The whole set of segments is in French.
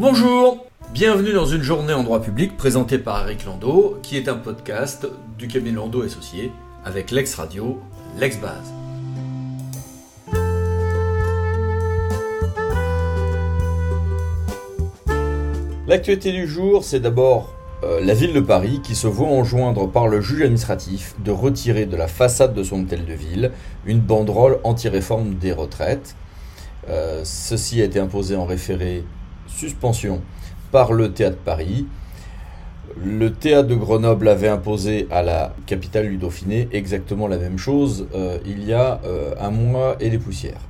Bonjour Bienvenue dans une journée en droit public présentée par Eric Landau, qui est un podcast du cabinet Landau Associé avec l'ex-radio, l'ex-base. L'actualité du jour, c'est d'abord euh, la ville de Paris qui se voit enjoindre par le juge administratif de retirer de la façade de son hôtel de ville une banderole anti-réforme des retraites. Euh, ceci a été imposé en référé suspension par le théâtre Paris. Le théâtre de Grenoble avait imposé à la capitale du Dauphiné exactement la même chose euh, il y a un mois et des poussières.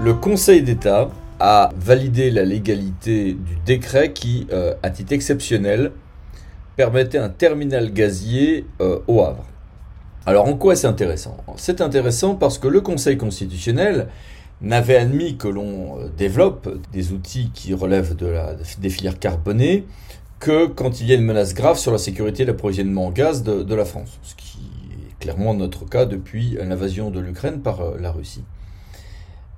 Le Conseil d'État a validé la légalité du décret qui, euh, à titre exceptionnel, permettait un terminal gazier euh, au Havre. Alors en quoi c'est intéressant? C'est intéressant parce que le Conseil constitutionnel n'avait admis que l'on euh, développe des outils qui relèvent de la, des filières carbonées que quand il y a une menace grave sur la sécurité et l'approvisionnement en gaz de, la France, ce qui est clairement notre cas depuis l'invasion de l'Ukraine par la Russie.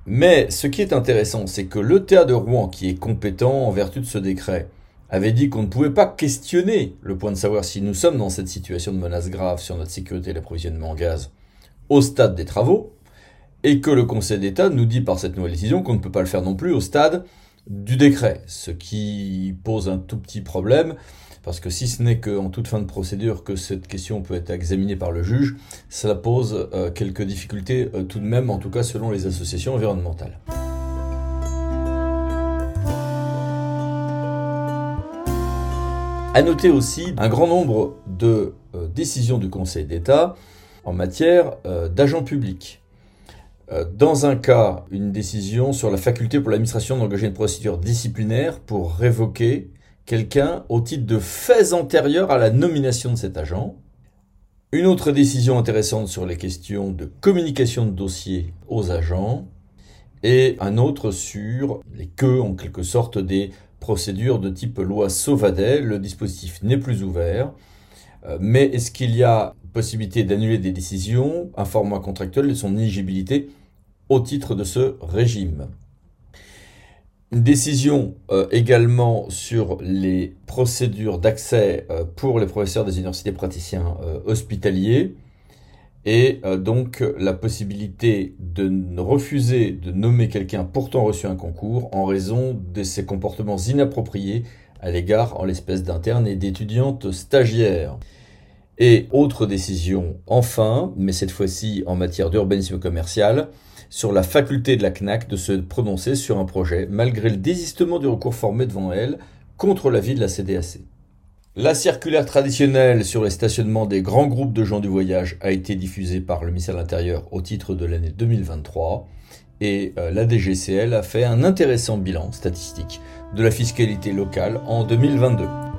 Mais ce qui est intéressant, c'est que le théâtre de Rouen, qui est compétent en vertu de ce décret, avait dit qu'on ne pouvait pas questionner le point de savoir si nous sommes dans cette situation de menace grave sur notre sécurité et l'approvisionnement en gaz au stade des travaux, et que le Conseil d'État nous dit par cette nouvelle décision qu'on ne peut pas le faire non plus au stade du décret, ce qui pose un tout petit problème, parce que si ce n'est qu'en toute fin de procédure que cette question peut être examinée par le juge, cela pose euh, quelques difficultés euh, tout de même, en tout cas selon les associations environnementales. À noter aussi un grand nombre de euh, décisions du Conseil d'État en matière d'agents publics. Dans un cas, une décision sur la faculté pour l'administration d'engager une procédure disciplinaire pour révoquer quelqu'un au titre de faits antérieurs à la nomination de cet agent. Une autre décision intéressante sur les questions de communication de dossiers aux agents. Et un autre sur les queues, en quelque sorte, des procédures de type loi Sauvadet. Le dispositif n'est plus ouvert. Euh, mais est-ce qu'il y a possibilité d'annuler des décisions, un format contractuel et son éligibilité au titre de ce régime? Une décision euh, également sur les procédures d'accès euh, pour les professeurs des universités praticiens hospitaliers et donc la possibilité de refuser de nommer quelqu'un pourtant reçu un concours en raison de ses comportements inappropriés à l'égard en l'espèce d'internes et d'étudiantes stagiaires. Et autre décision enfin, mais cette fois-ci en matière d'urbanisme commercial, sur la faculté de la CNAC de se prononcer sur un projet, malgré le désistement du recours formé devant elle contre l'avis de la CDAC. La circulaire traditionnelle sur les stationnements des grands groupes de gens du voyage a été diffusée par le ministère de l'Intérieur au titre de l'année 2023 et euh, la DGCL a fait un intéressant bilan statistique de la fiscalité locale en 2022.